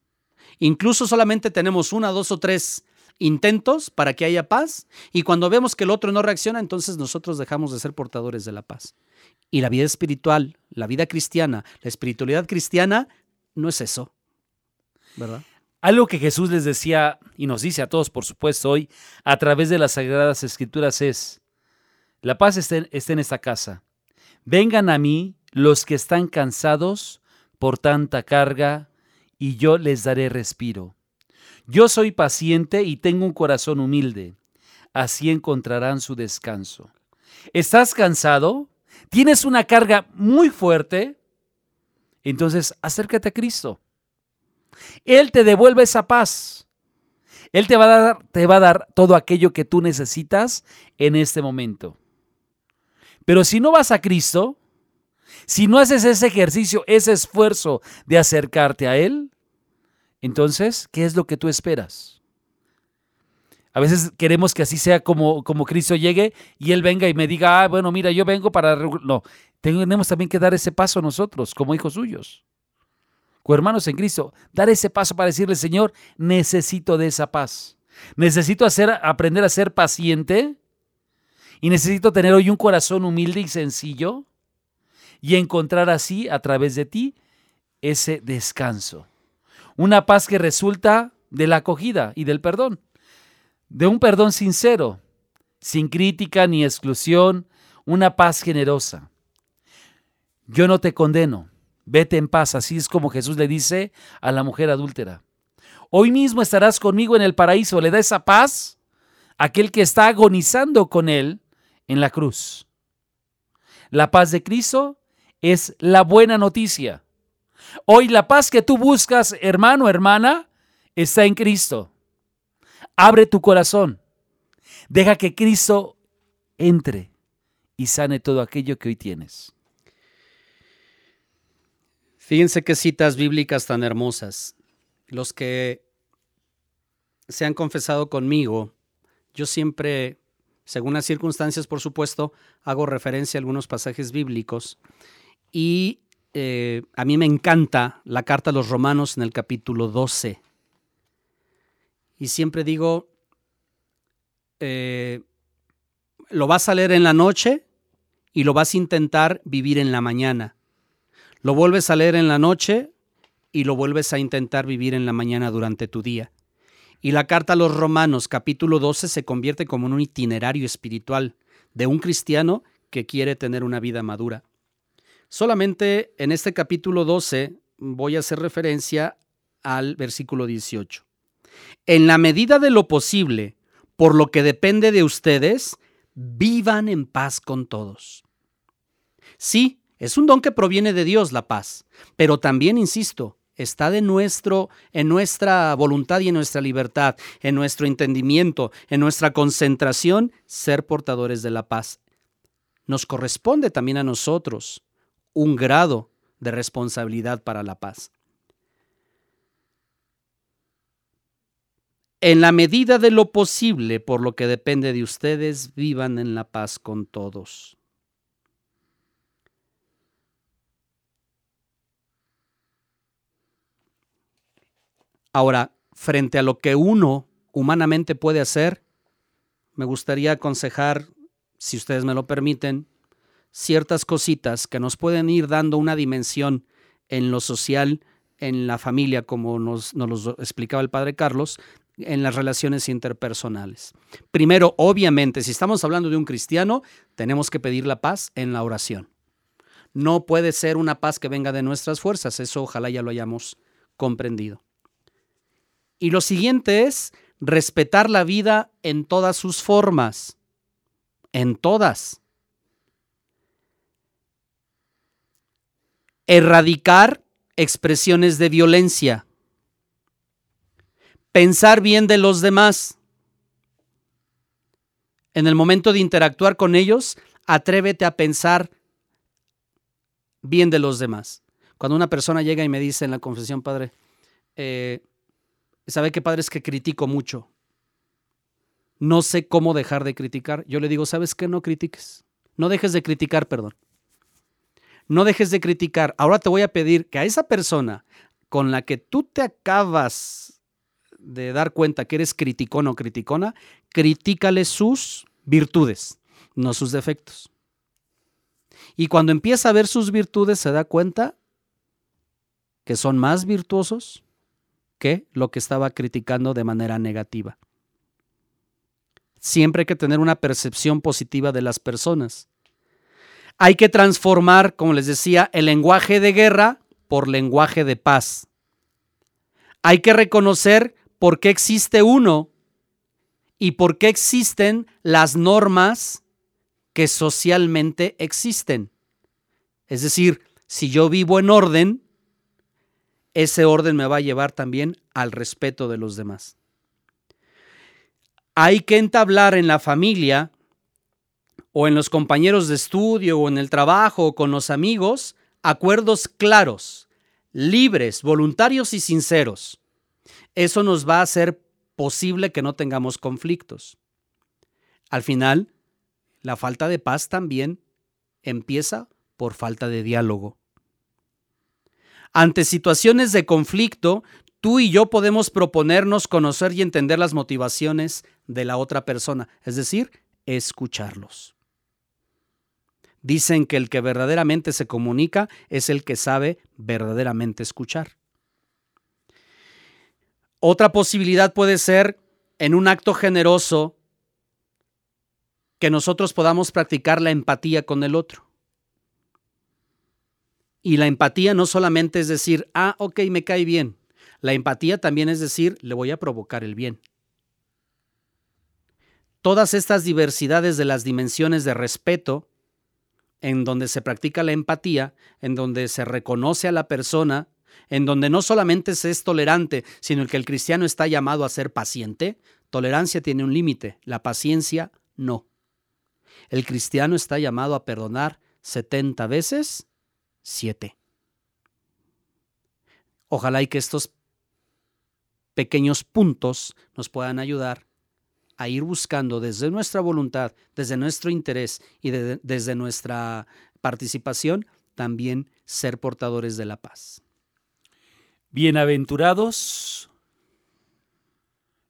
Incluso solamente tenemos una, dos o tres intentos para que haya paz y cuando vemos que el otro no reacciona, entonces nosotros dejamos de ser portadores de la paz. Y la vida espiritual, la vida cristiana, la espiritualidad cristiana no es eso. ¿Verdad? Algo que Jesús les decía y nos dice a todos, por supuesto, hoy a través de las sagradas escrituras es, la paz está en, está en esta casa. Vengan a mí los que están cansados por tanta carga y yo les daré respiro. Yo soy paciente y tengo un corazón humilde. Así encontrarán su descanso. ¿Estás cansado? ¿Tienes una carga muy fuerte? Entonces acércate a Cristo. Él te devuelve esa paz. Él te va, a dar, te va a dar todo aquello que tú necesitas en este momento. Pero si no vas a Cristo, si no haces ese ejercicio, ese esfuerzo de acercarte a Él, entonces, ¿qué es lo que tú esperas? A veces queremos que así sea como, como Cristo llegue y Él venga y me diga, ah, bueno, mira, yo vengo para... No, tenemos también que dar ese paso nosotros, como hijos suyos, como hermanos en Cristo, dar ese paso para decirle, Señor, necesito de esa paz. Necesito hacer, aprender a ser paciente y necesito tener hoy un corazón humilde y sencillo y encontrar así, a través de ti, ese descanso. Una paz que resulta de la acogida y del perdón. De un perdón sincero, sin crítica ni exclusión, una paz generosa. Yo no te condeno, vete en paz, así es como Jesús le dice a la mujer adúltera. Hoy mismo estarás conmigo en el paraíso, le da esa paz a aquel que está agonizando con él en la cruz. La paz de Cristo es la buena noticia. Hoy la paz que tú buscas, hermano, hermana, está en Cristo. Abre tu corazón. Deja que Cristo entre y sane todo aquello que hoy tienes. Fíjense qué citas bíblicas tan hermosas. Los que se han confesado conmigo, yo siempre, según las circunstancias, por supuesto, hago referencia a algunos pasajes bíblicos y eh, a mí me encanta la carta a los romanos en el capítulo 12. Y siempre digo, eh, lo vas a leer en la noche y lo vas a intentar vivir en la mañana. Lo vuelves a leer en la noche y lo vuelves a intentar vivir en la mañana durante tu día. Y la carta a los romanos capítulo 12 se convierte como en un itinerario espiritual de un cristiano que quiere tener una vida madura. Solamente en este capítulo 12 voy a hacer referencia al versículo 18. En la medida de lo posible, por lo que depende de ustedes, vivan en paz con todos. Sí, es un don que proviene de Dios la paz, pero también, insisto, está de nuestro en nuestra voluntad y en nuestra libertad, en nuestro entendimiento, en nuestra concentración ser portadores de la paz nos corresponde también a nosotros un grado de responsabilidad para la paz. En la medida de lo posible, por lo que depende de ustedes, vivan en la paz con todos. Ahora, frente a lo que uno humanamente puede hacer, me gustaría aconsejar, si ustedes me lo permiten, ciertas cositas que nos pueden ir dando una dimensión en lo social, en la familia, como nos, nos lo explicaba el padre Carlos, en las relaciones interpersonales. Primero, obviamente, si estamos hablando de un cristiano, tenemos que pedir la paz en la oración. No puede ser una paz que venga de nuestras fuerzas, eso ojalá ya lo hayamos comprendido. Y lo siguiente es respetar la vida en todas sus formas, en todas. Erradicar expresiones de violencia. Pensar bien de los demás. En el momento de interactuar con ellos, atrévete a pensar bien de los demás. Cuando una persona llega y me dice en la confesión, Padre, eh, ¿sabe qué, Padre? Es que critico mucho. No sé cómo dejar de criticar. Yo le digo, ¿sabes qué? No critiques. No dejes de criticar, perdón. No dejes de criticar. Ahora te voy a pedir que a esa persona con la que tú te acabas de dar cuenta que eres criticón o criticona, critícale sus virtudes, no sus defectos. Y cuando empieza a ver sus virtudes, se da cuenta que son más virtuosos que lo que estaba criticando de manera negativa. Siempre hay que tener una percepción positiva de las personas. Hay que transformar, como les decía, el lenguaje de guerra por lenguaje de paz. Hay que reconocer por qué existe uno y por qué existen las normas que socialmente existen. Es decir, si yo vivo en orden, ese orden me va a llevar también al respeto de los demás. Hay que entablar en la familia o en los compañeros de estudio o en el trabajo o con los amigos acuerdos claros, libres, voluntarios y sinceros. Eso nos va a hacer posible que no tengamos conflictos. Al final, la falta de paz también empieza por falta de diálogo. Ante situaciones de conflicto, tú y yo podemos proponernos conocer y entender las motivaciones de la otra persona, es decir, escucharlos. Dicen que el que verdaderamente se comunica es el que sabe verdaderamente escuchar. Otra posibilidad puede ser en un acto generoso que nosotros podamos practicar la empatía con el otro. Y la empatía no solamente es decir, ah, ok, me cae bien. La empatía también es decir, le voy a provocar el bien. Todas estas diversidades de las dimensiones de respeto, en donde se practica la empatía, en donde se reconoce a la persona, en donde no solamente se es tolerante, sino que el cristiano está llamado a ser paciente, tolerancia tiene un límite, la paciencia no. El cristiano está llamado a perdonar 70 veces Siete. Ojalá y que estos pequeños puntos nos puedan ayudar a ir buscando desde nuestra voluntad, desde nuestro interés y desde nuestra participación, también ser portadores de la paz. Bienaventurados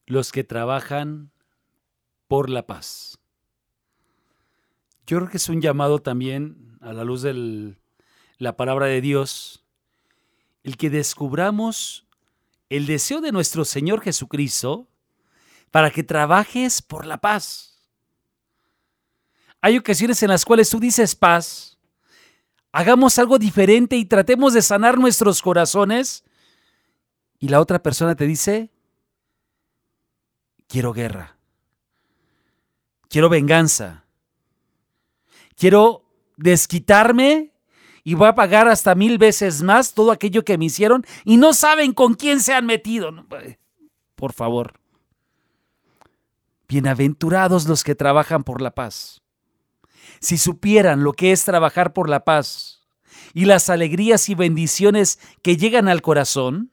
los que trabajan por la paz. Yo creo que es un llamado también a la luz del la palabra de Dios, el que descubramos el deseo de nuestro Señor Jesucristo para que trabajes por la paz. Hay ocasiones en las cuales tú dices paz, hagamos algo diferente y tratemos de sanar nuestros corazones y la otra persona te dice, quiero guerra, quiero venganza, quiero desquitarme y voy a pagar hasta mil veces más todo aquello que me hicieron y no saben con quién se han metido. Por favor. Bienaventurados los que trabajan por la paz. Si supieran lo que es trabajar por la paz y las alegrías y bendiciones que llegan al corazón,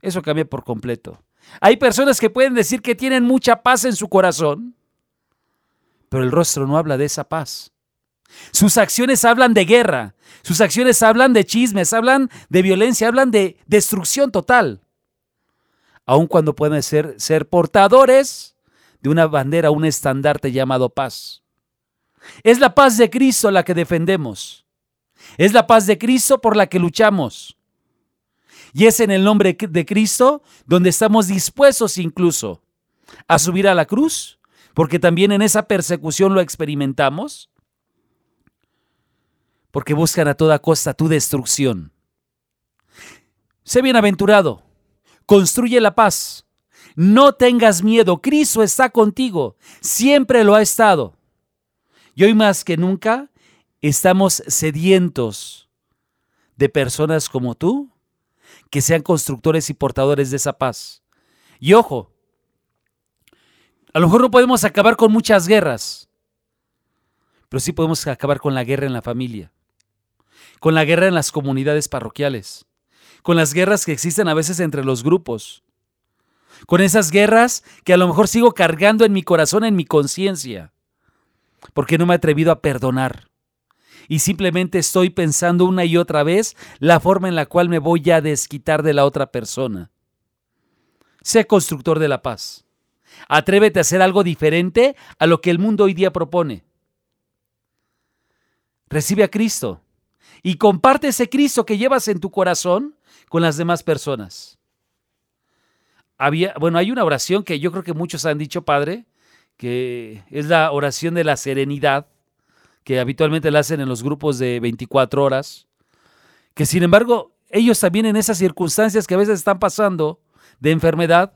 eso cambia por completo. Hay personas que pueden decir que tienen mucha paz en su corazón, pero el rostro no habla de esa paz. Sus acciones hablan de guerra, sus acciones hablan de chismes, hablan de violencia, hablan de destrucción total. Aun cuando pueden ser, ser portadores de una bandera, un estandarte llamado paz. Es la paz de Cristo la que defendemos. Es la paz de Cristo por la que luchamos. Y es en el nombre de Cristo donde estamos dispuestos incluso a subir a la cruz, porque también en esa persecución lo experimentamos, porque buscan a toda costa tu destrucción. Sé bienaventurado, construye la paz, no tengas miedo, Cristo está contigo, siempre lo ha estado. Y hoy más que nunca estamos sedientos de personas como tú que sean constructores y portadores de esa paz. Y ojo, a lo mejor no podemos acabar con muchas guerras, pero sí podemos acabar con la guerra en la familia, con la guerra en las comunidades parroquiales, con las guerras que existen a veces entre los grupos, con esas guerras que a lo mejor sigo cargando en mi corazón, en mi conciencia, porque no me he atrevido a perdonar y simplemente estoy pensando una y otra vez la forma en la cual me voy a desquitar de la otra persona. Sé constructor de la paz. Atrévete a hacer algo diferente a lo que el mundo hoy día propone. Recibe a Cristo y comparte ese Cristo que llevas en tu corazón con las demás personas. Había, bueno, hay una oración que yo creo que muchos han dicho, Padre, que es la oración de la serenidad que habitualmente la hacen en los grupos de 24 horas, que sin embargo ellos también en esas circunstancias que a veces están pasando de enfermedad,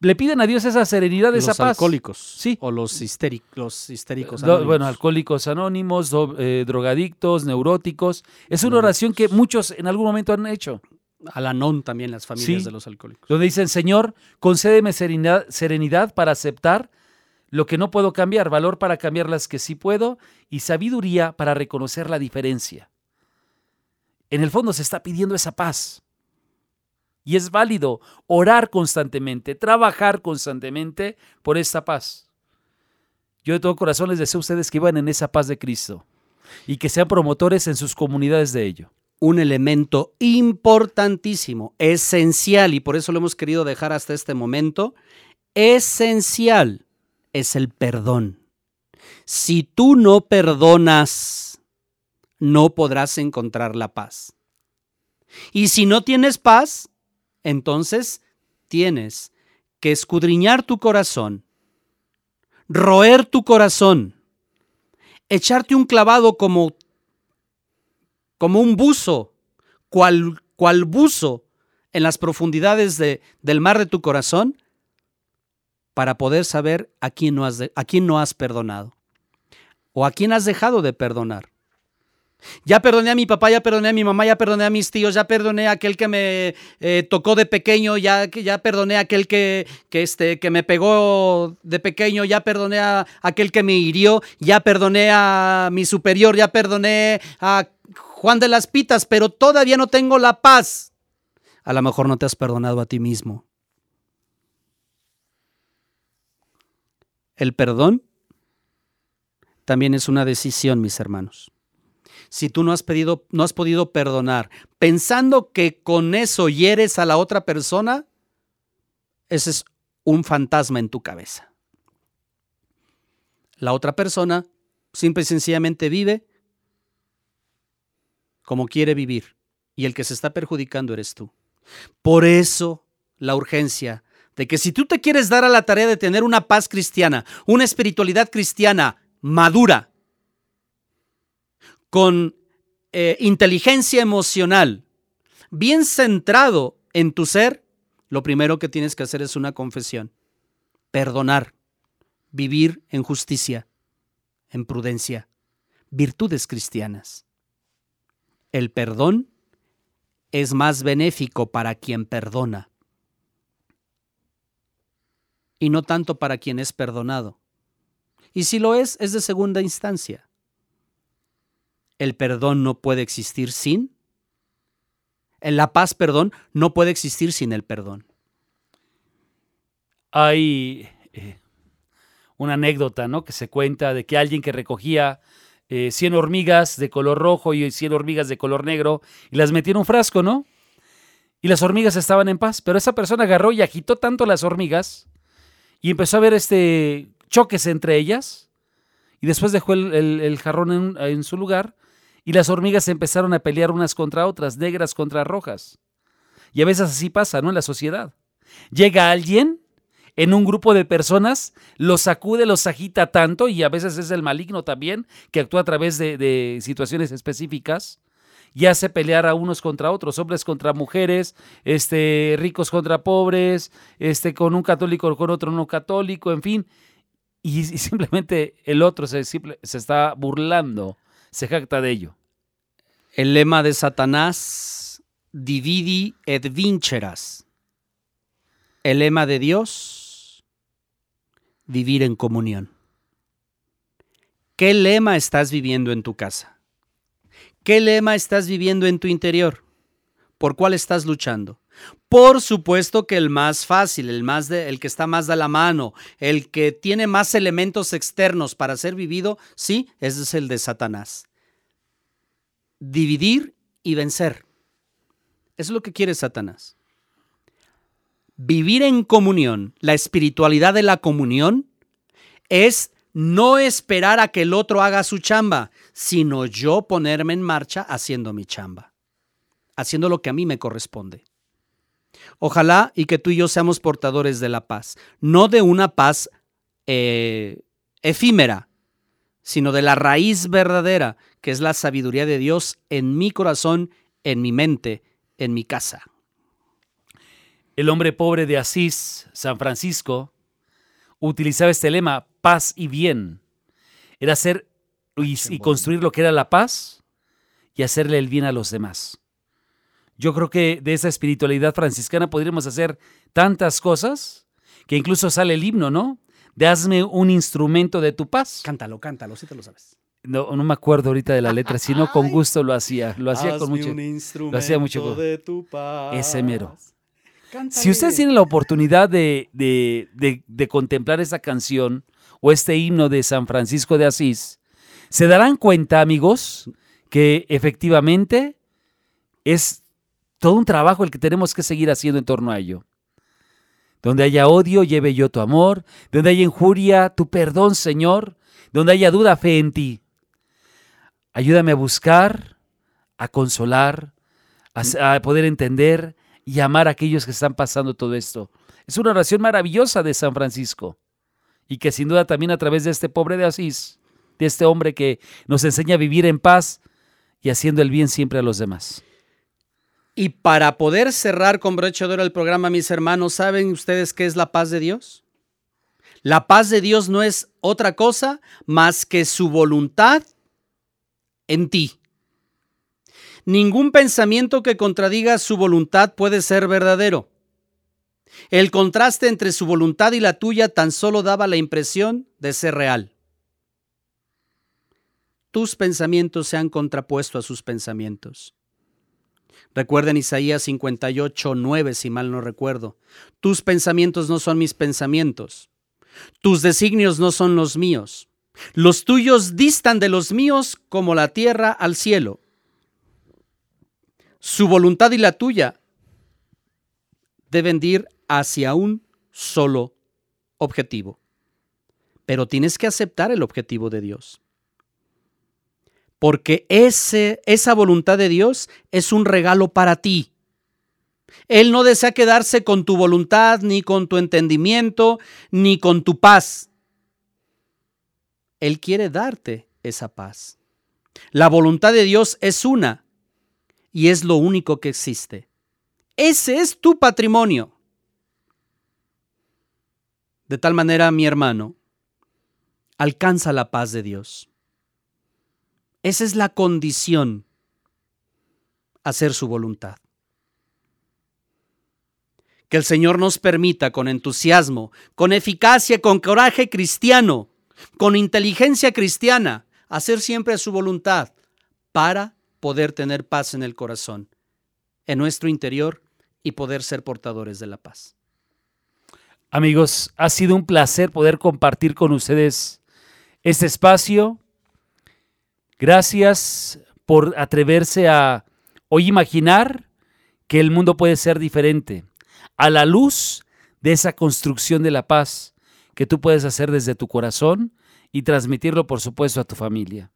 le piden a Dios esa serenidad, esa los paz. alcohólicos. Sí. O los, histéricos, los histéricos. Anónimos. Bueno, alcohólicos anónimos, eh, drogadictos, neuróticos. Es una oración que muchos en algún momento han hecho. Alanón también, las familias Sí. de los alcohólicos. Donde dicen, Señor, concédeme serenidad, serenidad para aceptar lo que no puedo cambiar, valor para cambiar las que sí puedo y sabiduría para reconocer la diferencia. En el fondo se está pidiendo esa paz. Y es válido orar constantemente, trabajar constantemente por esta paz. Yo de todo corazón les deseo a ustedes que vivan en esa paz de Cristo y que sean promotores en sus comunidades de ello. Un elemento importantísimo, esencial, y por eso lo hemos querido dejar hasta este momento, esencial es el perdón. Si tú no perdonas, no podrás encontrar la paz. Y si no tienes paz, entonces tienes que escudriñar tu corazón, roer tu corazón, echarte un clavado como como un buzo, cual, cual buzo en las profundidades de- del mar de tu corazón, para poder saber a quién, no has a quién no has perdonado o a quién has dejado de perdonar. Ya perdoné a mi papá, ya perdoné a mi mamá, ya perdoné a mis tíos, ya perdoné a aquel que me eh, tocó de pequeño, ya, ya perdoné a aquel que, que, este, que me pegó de pequeño, ya perdoné a aquel que me hirió, ya perdoné a mi superior, ya perdoné a Juan de las Pitas, pero todavía no tengo la paz. A lo mejor no te has perdonado a ti mismo. El perdón también es una decisión, mis hermanos. Si tú no has, pedido, no has podido perdonar pensando que con eso hieres a la otra persona, ese es un fantasma en tu cabeza. La otra persona simple y sencillamente vive como quiere vivir y el que se está perjudicando eres tú. Por eso la urgencia de que si tú te quieres dar a la tarea de tener una paz cristiana, una espiritualidad cristiana madura, con eh, inteligencia emocional, bien centrado en tu ser, lo primero que tienes que hacer es una confesión, perdonar, vivir en justicia, en prudencia, virtudes cristianas. El perdón es más benéfico para quien perdona y no tanto para quien es perdonado. Y si lo es, es de segunda instancia. el perdón no puede existir sin. La paz, perdón, no puede existir sin el perdón. Hay eh, una anécdota, ¿no? Que se cuenta de que alguien que recogía 100 eh, hormigas de color rojo y 100 hormigas de color negro y las metió en un frasco, ¿no? Y las hormigas estaban en paz, pero esa persona agarró y agitó tanto las hormigas y empezó a ver este choques entre ellas y después dejó el, jarrón en, su lugar y las hormigas empezaron a pelear unas contra otras, negras contra rojas. Y a veces así pasa, ¿no? En la sociedad. Llega alguien en un grupo de personas, los sacude, los agita tanto y a veces es el maligno también que actúa a través de, situaciones específicas y hace pelear a unos contra otros, hombres contra mujeres, este, ricos contra pobres, este, con un católico con otro no católico, en fin. Y, simplemente el otro se, se está burlando, se jacta de ello. El lema de Satanás, dividi et vinceras. El lema de Dios, vivir en comunión. ¿Qué lema estás viviendo en tu casa? ¿Qué lema estás viviendo en tu interior? ¿Por cuál estás luchando? Por supuesto que el más fácil, el, más el que está más de la mano, el que tiene más elementos externos para ser vivido, sí, ese es el de Satanás. Dividir y vencer. Es lo que quiere Satanás. Vivir en comunión, la espiritualidad de la comunión, es no esperar a que el otro haga su chamba, sino yo ponerme en marcha haciendo mi chamba, haciendo lo que a mí me corresponde. Ojalá y que tú y yo seamos portadores de la paz, no de una paz eh, efímera, sino de la raíz verdadera, que es la sabiduría de Dios en mi corazón, en mi mente, en mi casa. El hombre pobre de Asís, San Francisco, utilizaba este lema, paz y bien. Era hacer y, construir lo que era la paz y hacerle el bien a los demás. Yo creo que de esa espiritualidad franciscana podríamos hacer tantas cosas que incluso sale el himno, ¿no? De hazme un instrumento de tu paz. Cántalo, cántalo, si te lo sabes. No, no me acuerdo ahorita de la letra, sino con gusto lo hacía. Lo hacía con mucho. lo hacía mucho. De tu paz. Ese mero. Si ustedes tienen la oportunidad de, contemplar esa canción o este himno de San Francisco de Asís, se darán cuenta, amigos, que efectivamente es todo un trabajo el que tenemos que seguir haciendo en torno a ello. Donde haya odio, lleve yo tu amor. Donde haya injuria, tu perdón, Señor. Donde haya duda, fe en ti. Ayúdame a buscar, a consolar, a poder entender, y amar a aquellos que están pasando todo esto. Es una oración maravillosa de San Francisco y que sin duda también a través de este pobre de Asís, de este hombre que nos enseña a vivir en paz y haciendo el bien siempre a los demás. Y para poder cerrar con broche de oro el programa, mis hermanos, ¿saben ustedes qué es la paz de Dios? La paz de Dios no es otra cosa más que su voluntad en ti. Ningún pensamiento que contradiga su voluntad puede ser verdadero. El contraste entre su voluntad y la tuya tan solo daba la impresión de ser real. Tus pensamientos se han contrapuesto a sus pensamientos. Recuerden Isaías 58, 9, si mal no recuerdo. Tus pensamientos no son mis pensamientos. Tus designios no son los míos. Los tuyos distan de los míos como la tierra al cielo su voluntad y la tuya deben ir hacia un solo objetivo. Pero tienes que aceptar el objetivo de Dios. Porque ese, esa voluntad de Dios es un regalo para ti. Él no desea quedarse con tu voluntad, ni con tu entendimiento, ni con tu paz. Él quiere darte esa paz. La voluntad de Dios es una y es lo único que existe. Ese es tu patrimonio. De tal manera, mi hermano, alcanza la paz de Dios. Esa es la condición, hacer su voluntad. Que el Señor nos permita con entusiasmo, con eficacia, con coraje cristiano, con inteligencia cristiana, hacer siempre su voluntad para poder tener paz en el corazón, en nuestro interior y poder ser portadores de la paz. Amigos, ha sido un placer poder compartir con ustedes este espacio. Gracias por atreverse a hoy imaginar que el mundo puede ser diferente a la luz de esa construcción de la paz que tú puedes hacer desde tu corazón y transmitirlo, por supuesto, a tu familia.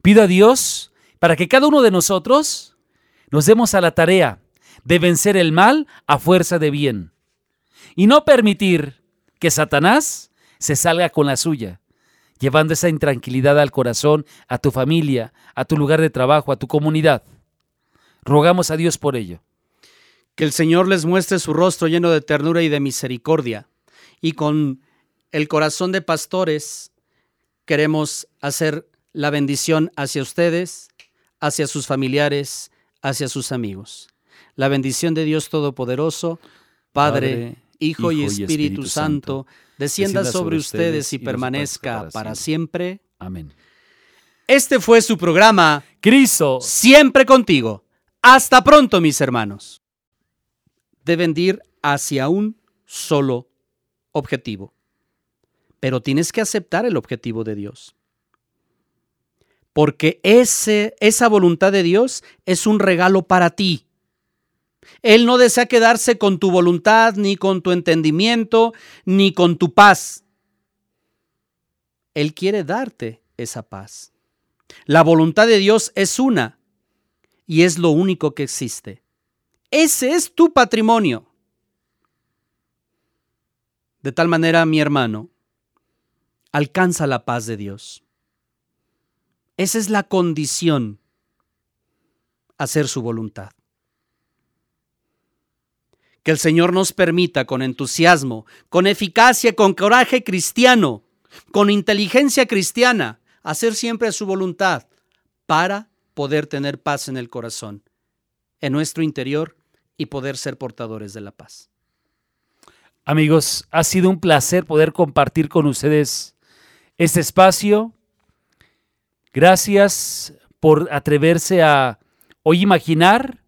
Pido a Dios para que cada uno de nosotros nos demos a la tarea de vencer el mal a fuerza de bien y no permitir que Satanás se salga con la suya, llevando esa intranquilidad al corazón, a tu familia, a tu lugar de trabajo, a tu comunidad. Rogamos a Dios por ello. Que el Señor les muestre su rostro lleno de ternura y de misericordia. Y con el corazón de pastores queremos hacer la bendición hacia ustedes, hacia sus familiares, hacia sus amigos. La bendición de Dios Todopoderoso, Padre, Hijo, y Espíritu, Santo, descienda, sobre ustedes y permanezca para siempre. Amén. Este fue su programa Cristo, Siempre contigo. Hasta pronto, mis hermanos. Deben ir hacia un solo objetivo. Pero tienes que aceptar el objetivo de Dios. Porque ese, esa voluntad de Dios es un regalo para ti. Él no desea quedarse con tu voluntad, ni con tu entendimiento, ni con tu paz. Él quiere darte esa paz. La voluntad de Dios es una y es lo único que existe. Ese es tu patrimonio. De tal manera, mi hermano, alcanza la paz de Dios. Esa es la condición, hacer su voluntad. Que el Señor nos permita con entusiasmo, con eficacia, con coraje cristiano, con inteligencia cristiana, hacer siempre su voluntad para poder tener paz en el corazón, en nuestro interior y poder ser portadores de la paz. Amigos, ha sido un placer poder compartir con ustedes este espacio. Gracias por atreverse a hoy imaginar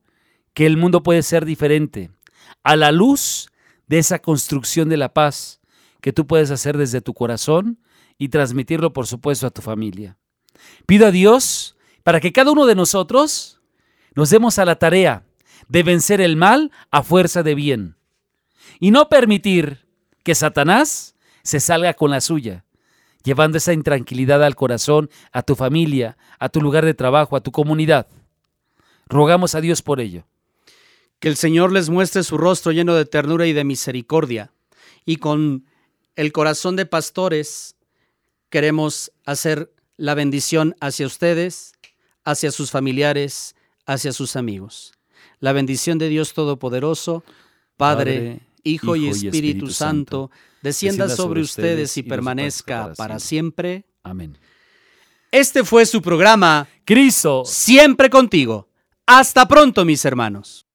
que el mundo puede ser diferente a la luz de esa construcción de la paz que tú puedes hacer desde tu corazón y transmitirlo, por supuesto, a tu familia. Pido a Dios para que cada uno de nosotros nos demos a la tarea de vencer el mal a fuerza de bien y no permitir que Satanás se salga con la suya, llevando esa intranquilidad al corazón, a tu familia, a tu lugar de trabajo, a tu comunidad. Rogamos a Dios por ello. Que el Señor les muestre su rostro lleno de ternura y de misericordia. Y con el corazón de pastores queremos hacer la bendición hacia ustedes, hacia sus familiares, hacia sus amigos. La bendición de Dios Todopoderoso, Padre, Hijo, y Espíritu, Santo, descienda, sobre ustedes y permanezca para siempre. Amén. Este fue su programa Cristo, Siempre contigo. Hasta pronto, mis hermanos.